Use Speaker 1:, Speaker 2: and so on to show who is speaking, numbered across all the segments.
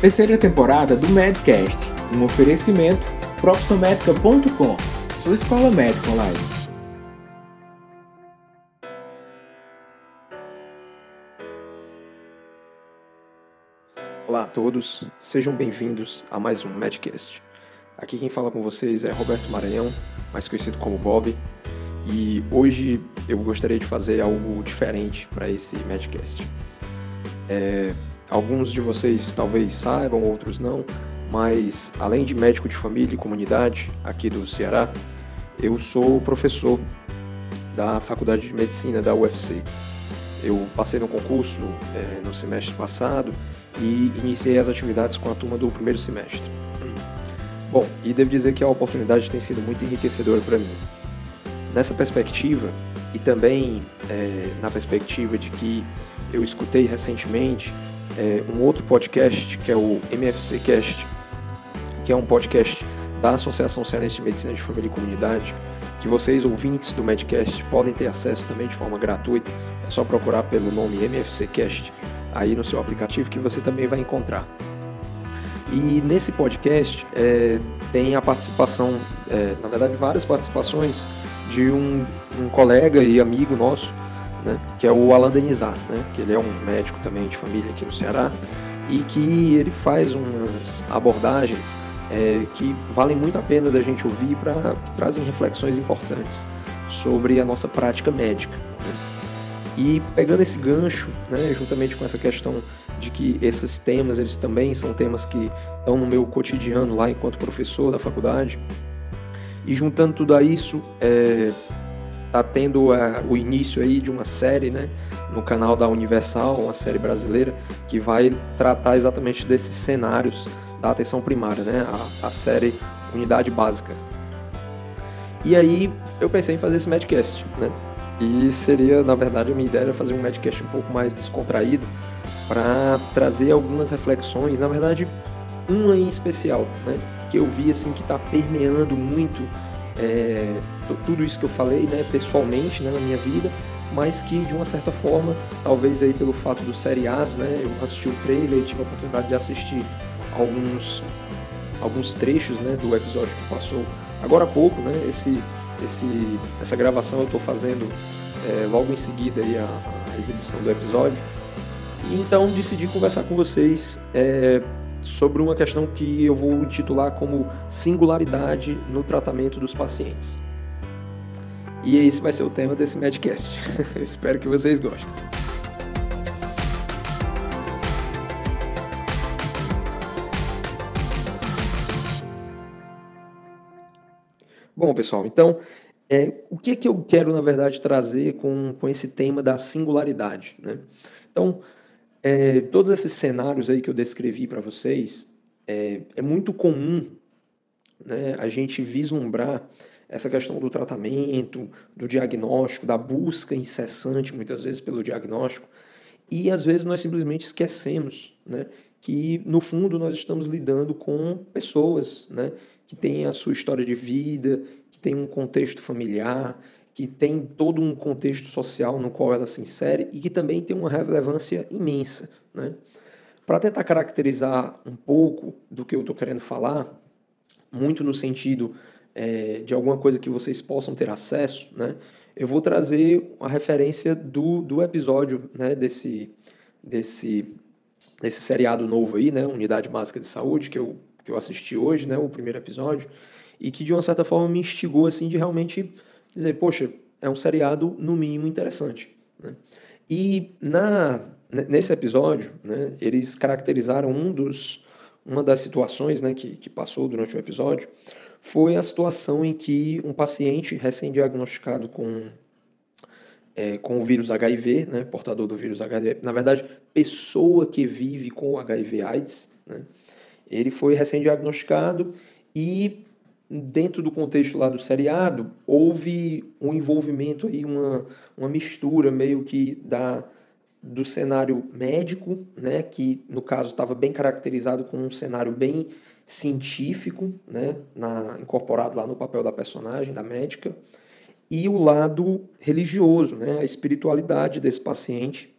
Speaker 1: Terceira temporada do Medcast, um oferecimento profissionmedica.com, sua escola médica online.
Speaker 2: Olá a todos, sejam bem-vindos a mais um Medcast. Aqui quem fala com vocês é Roberto Maranhão, mais conhecido como Bob, e hoje eu gostaria de fazer algo diferente para esse Medcast. É, alguns de vocês talvez saibam, outros não, mas além de médico de família e comunidade aqui do Ceará, eu sou professor da Faculdade de Medicina da UFC. Eu passei no concurso é, no semestre passado e iniciei as atividades com a turma do primeiro semestre. Bom, e devo dizer que a oportunidade tem sido muito enriquecedora para mim. Nessa perspectiva, e também é, na perspectiva de que eu escutei recentemente é, um outro podcast que é o MFC Cast, que é um podcast da Associação Cearense de Medicina de Família e Comunidade, que vocês ouvintes do Medcast podem ter acesso também de forma gratuita. É só procurar pelo nome MFC Cast aí no seu aplicativo que você também vai encontrar. E nesse podcast é, tem a participação, é, na verdade, várias participações de um, um colega e amigo nosso, né, que é o Alan Denizar, né, que ele é um médico também de família aqui no Ceará e que ele faz umas abordagens é, que valem muito a pena da gente ouvir para que trazem reflexões importantes sobre a nossa prática médica. Né. E pegando esse gancho, né, juntamente com essa questão de que esses temas eles também são temas que estão no meu cotidiano lá enquanto professor da faculdade, e juntando tudo a isso, é, tá tendo a, o início aí de uma série, né, no canal da Universal, uma série brasileira que vai tratar exatamente desses cenários da atenção primária, né, a, a série Unidade Básica. E aí eu pensei em fazer esse Medcast, né? E seria, na verdade, a minha ideia era fazer um Medcast um pouco mais descontraído para trazer algumas reflexões, na verdade, uma em especial, né? Que eu vi assim que está permeando muito é, tudo isso que eu falei, né, pessoalmente, né, na minha vida, mas que de uma certa forma, talvez aí pelo fato do seriado, né, eu assisti o trailer tive a oportunidade de assistir alguns alguns trechos, né, do episódio que passou agora há pouco, né, esse esse essa gravação eu estou fazendo é, logo em seguida aí a, a, exibição do episódio. E então decidi conversar com vocês é, sobre uma questão que eu vou intitular como singularidade no tratamento dos pacientes. E esse vai ser o tema desse Medcast. espero que vocês gostem. Bom, pessoal, então, é, o que, é que eu quero, na verdade, trazer com, com esse tema da singularidade? Né? Então, é, todos esses cenários aí que eu descrevi para vocês, é, é, muito comum né, a gente vislumbrar essa questão do tratamento, do diagnóstico, da busca incessante, muitas vezes, pelo diagnóstico, e às vezes nós simplesmente esquecemos né, que, no fundo, nós estamos lidando com pessoas né, que têm a sua história de vida, que têm um contexto familiar, que tem todo um contexto social no qual ela se insere e que também tem uma relevância imensa. Né? Para tentar caracterizar um pouco do que eu estou querendo falar, muito no sentido é, de alguma coisa que vocês possam ter acesso, né? eu vou trazer a referência do, do episódio né, desse, desse, desse seriado novo aí, né, Unidade Básica de Saúde, que eu, que eu assisti hoje, né, o primeiro episódio, e que de uma certa forma me instigou assim de realmente dizer, poxa, é um seriado no mínimo interessante. Né? E na, nesse episódio, né, eles caracterizaram um dos, uma das situações né, que, que passou durante o episódio foi a situação em que um paciente recém-diagnosticado com, é, com o vírus HIV, né, portador do vírus HIV, na verdade, pessoa que vive com o HIV-AIDS, né, ele foi recém-diagnosticado e dentro do contexto lá do seriado, houve um envolvimento aí, uma, uma mistura meio que da do cenário médico, né, que no caso estava bem caracterizado com um cenário bem científico, né, na, incorporado lá no papel da personagem, da médica, e o lado religioso, né, a espiritualidade desse paciente,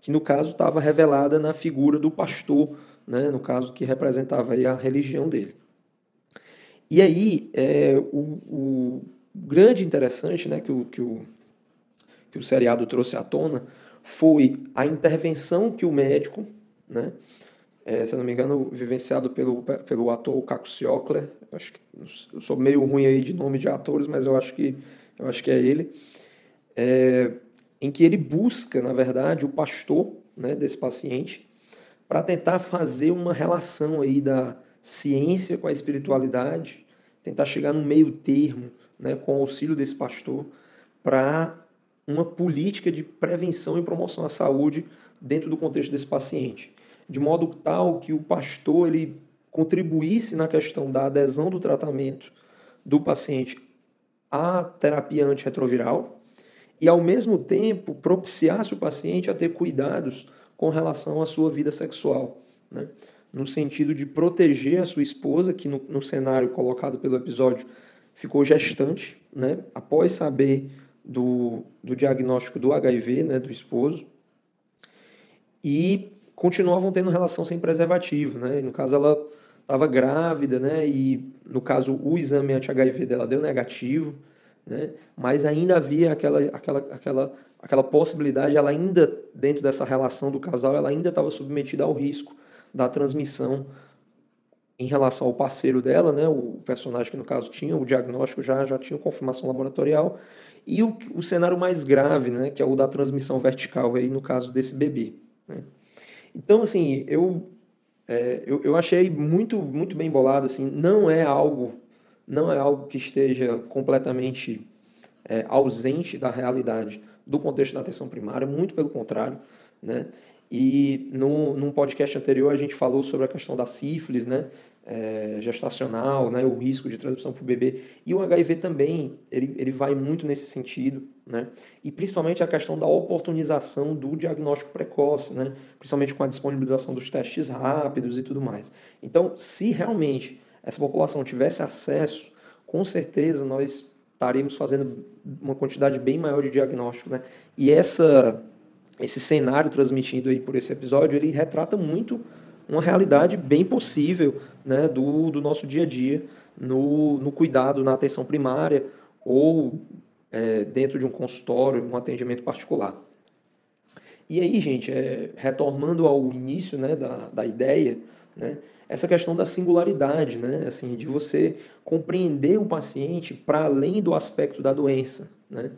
Speaker 2: que no caso estava revelada na figura do pastor né, no caso que representava a religião dele. E aí, é, o, o grande interessante né, que, o, que, o, que o seriado trouxe à tona foi a intervenção que o médico, né, é, se eu não me engano, vivenciado pelo, pelo ator Caco Ciocler, acho que eu sou meio ruim aí de nome de atores, mas eu acho que, eu acho que é ele, é, em que ele busca, na verdade, o pastor né, desse paciente para tentar fazer uma relação aí da ciência com a espiritualidade, tentar chegar no meio termo, né, com o auxílio desse pastor, para uma política de prevenção e promoção à saúde dentro do contexto desse paciente de modo tal que o pastor ele contribuísse na questão da adesão do tratamento do paciente à terapia antirretroviral e, ao mesmo tempo, propiciasse o paciente a ter cuidados com relação à sua vida sexual, né? No sentido de proteger a sua esposa, que no, no cenário colocado pelo episódio ficou gestante, né? após saber do, do diagnóstico do HIV né? do esposo, e continuavam tendo relação sem preservativo, né? no caso, ela estava grávida, né? E no caso, o exame anti-HIV dela deu negativo, né? Mas ainda havia aquela, aquela, aquela, aquela possibilidade, ela ainda, dentro dessa relação do casal, ela ainda estava submetida ao risco da transmissão em relação ao parceiro dela, né? O personagem que no caso tinha o diagnóstico já já tinha confirmação laboratorial e o, o cenário mais grave, né? Que é o da transmissão vertical aí no caso desse bebê. Né? Então, assim, eu, é, eu, eu achei muito, muito bem bolado, assim, não é algo, não é algo que esteja completamente é, ausente da realidade do contexto da atenção primária, muito pelo contrário, né? E no, num podcast anterior a gente falou sobre a questão da sífilis, né? é, gestacional, né, o risco de transmissão para o bebê. E o HIV também, ele, ele vai muito nesse sentido, né? E principalmente a questão da oportunização do diagnóstico precoce, né? Principalmente com a disponibilização dos testes rápidos e tudo mais. Então, se realmente essa população tivesse acesso, com certeza nós estaríamos fazendo uma quantidade bem maior de diagnóstico, né? E essa esse cenário transmitido aí por esse episódio, ele retrata muito uma realidade bem possível né, do, do nosso dia a dia no, no cuidado, na atenção primária ou é, dentro de um consultório, um atendimento particular. E aí, gente, é, retornando ao início né, da, da ideia, né, essa questão da singularidade, né, assim, de você compreender o paciente para além do aspecto da doença. Né?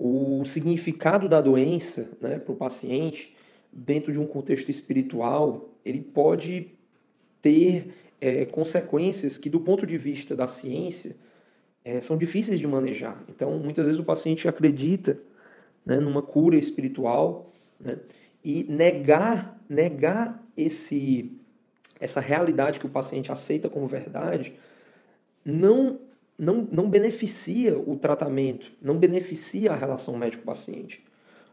Speaker 2: O significado da doença né, para o paciente, dentro de um contexto espiritual, ele pode ter é, consequências que, do ponto de vista da ciência, é, são difíceis de manejar. Então, muitas vezes o paciente acredita né, numa cura espiritual né, e negar, negar esse, essa realidade que o paciente aceita como verdade não, não, não beneficia o tratamento, não beneficia a relação médico-paciente.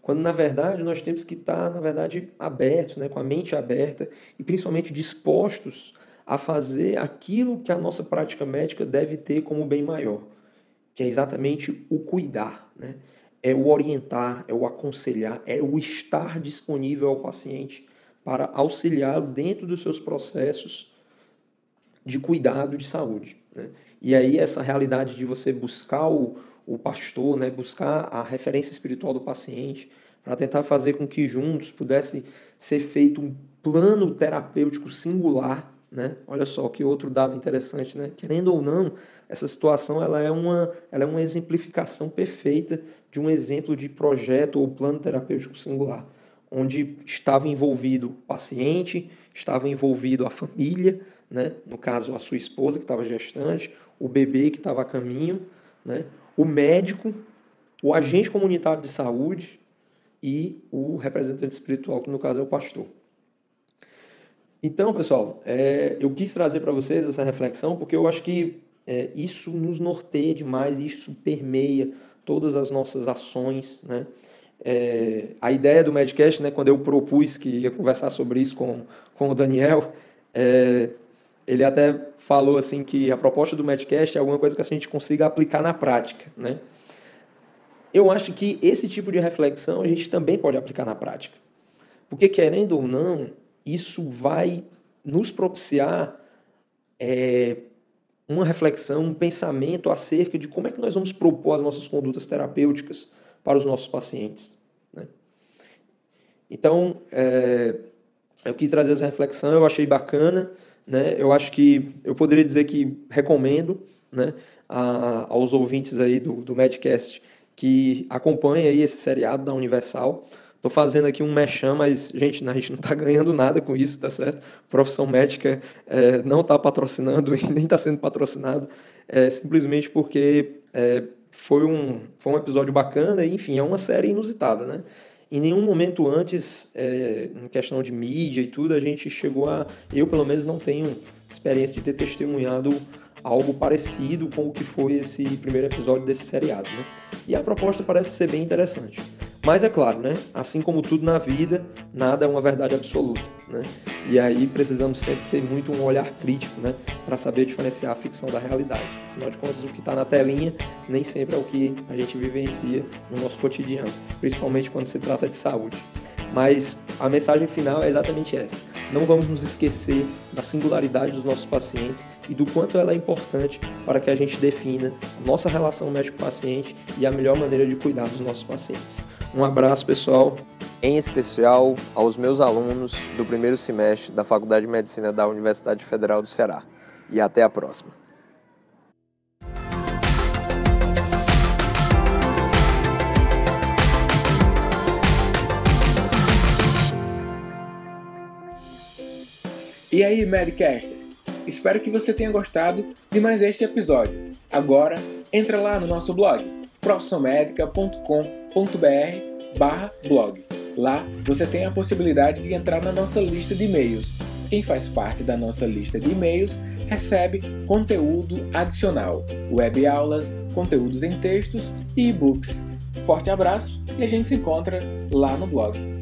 Speaker 2: Quando na verdade nós temos que estar, na verdade, abertos, né, com a mente aberta e principalmente dispostos a fazer aquilo que a nossa prática médica deve ter como bem maior, que é exatamente o cuidar, né? É o orientar, é o aconselhar, é o estar disponível ao paciente para auxiliá-lo dentro dos seus processos de cuidado de saúde. Né? E aí essa realidade de você buscar o, o pastor, né, buscar a referência espiritual do paciente, para tentar fazer com que juntos pudesse ser feito um plano terapêutico singular, né? Olha só que outro dado interessante, né? Querendo ou não, essa situação ela é uma, ela é uma exemplificação perfeita de um exemplo de projeto ou plano terapêutico singular, onde estava envolvido o paciente, estava envolvido a família, né? No caso a sua esposa que estava gestante, o bebê que estava a caminho, né? o médico, o agente comunitário de saúde e o representante espiritual, que no caso é o pastor. Então, pessoal, é, eu quis trazer para vocês essa reflexão porque eu acho que é, isso nos norteia demais, isso permeia todas as nossas ações, né? É, a ideia do Medcast, né, quando eu propus que ia conversar sobre isso com, com o Daniel, é, ele até falou assim que a proposta do Medcast é alguma coisa que a gente consiga aplicar na prática, né? Eu acho que esse tipo de reflexão a gente também pode aplicar na prática. Porque, querendo ou não, isso vai nos propiciar é, uma reflexão, um pensamento acerca de como é que nós vamos propor as nossas condutas terapêuticas para os nossos pacientes. Né? Então, é, eu quis trazer essa reflexão, eu achei bacana, né? eu acho que eu poderia dizer que recomendo né, a, aos ouvintes aí do, do Medcast que acompanhem aí esse seriado da Universal, Tô fazendo aqui um mechan, mas, gente, a gente não está ganhando nada com isso, tá certo? Profissão médica é, não está patrocinando e nem está sendo patrocinado, é, simplesmente porque é, foi, um, foi um episódio bacana enfim, é uma série inusitada, né? Em nenhum momento antes, é, em questão de mídia e tudo, a gente chegou a. Eu, pelo menos, não tenho experiência de ter testemunhado algo parecido com o que foi esse primeiro episódio desse seriado, né? E a proposta parece ser bem interessante. Mas é claro, né? Assim como tudo na vida, nada é uma verdade absoluta, né? E aí precisamos sempre ter muito um olhar crítico, né? Para saber diferenciar a ficção da realidade. Afinal de contas, o que está na telinha nem sempre é o que a gente vivencia no nosso cotidiano, principalmente quando se trata de saúde. Mas a mensagem final é exatamente essa. Não vamos nos esquecer da singularidade dos nossos pacientes e do quanto ela é importante para que a gente defina a nossa relação médico-paciente e a melhor maneira de cuidar dos nossos pacientes. Um abraço, pessoal.
Speaker 3: Em especial aos meus alunos do primeiro semestre da Faculdade de Medicina da Universidade Federal do Ceará. E até a próxima.
Speaker 1: E aí, Medcaster? Espero que você tenha gostado de mais este episódio. Agora, entra lá no nosso blog, profissionmedica.com.br barra blog. Lá você tem a possibilidade de entrar na nossa lista de e-mails. Quem faz parte da nossa lista de e-mails recebe conteúdo adicional, web aulas, conteúdos em textos e e-books. Forte abraço e a gente se encontra lá no blog.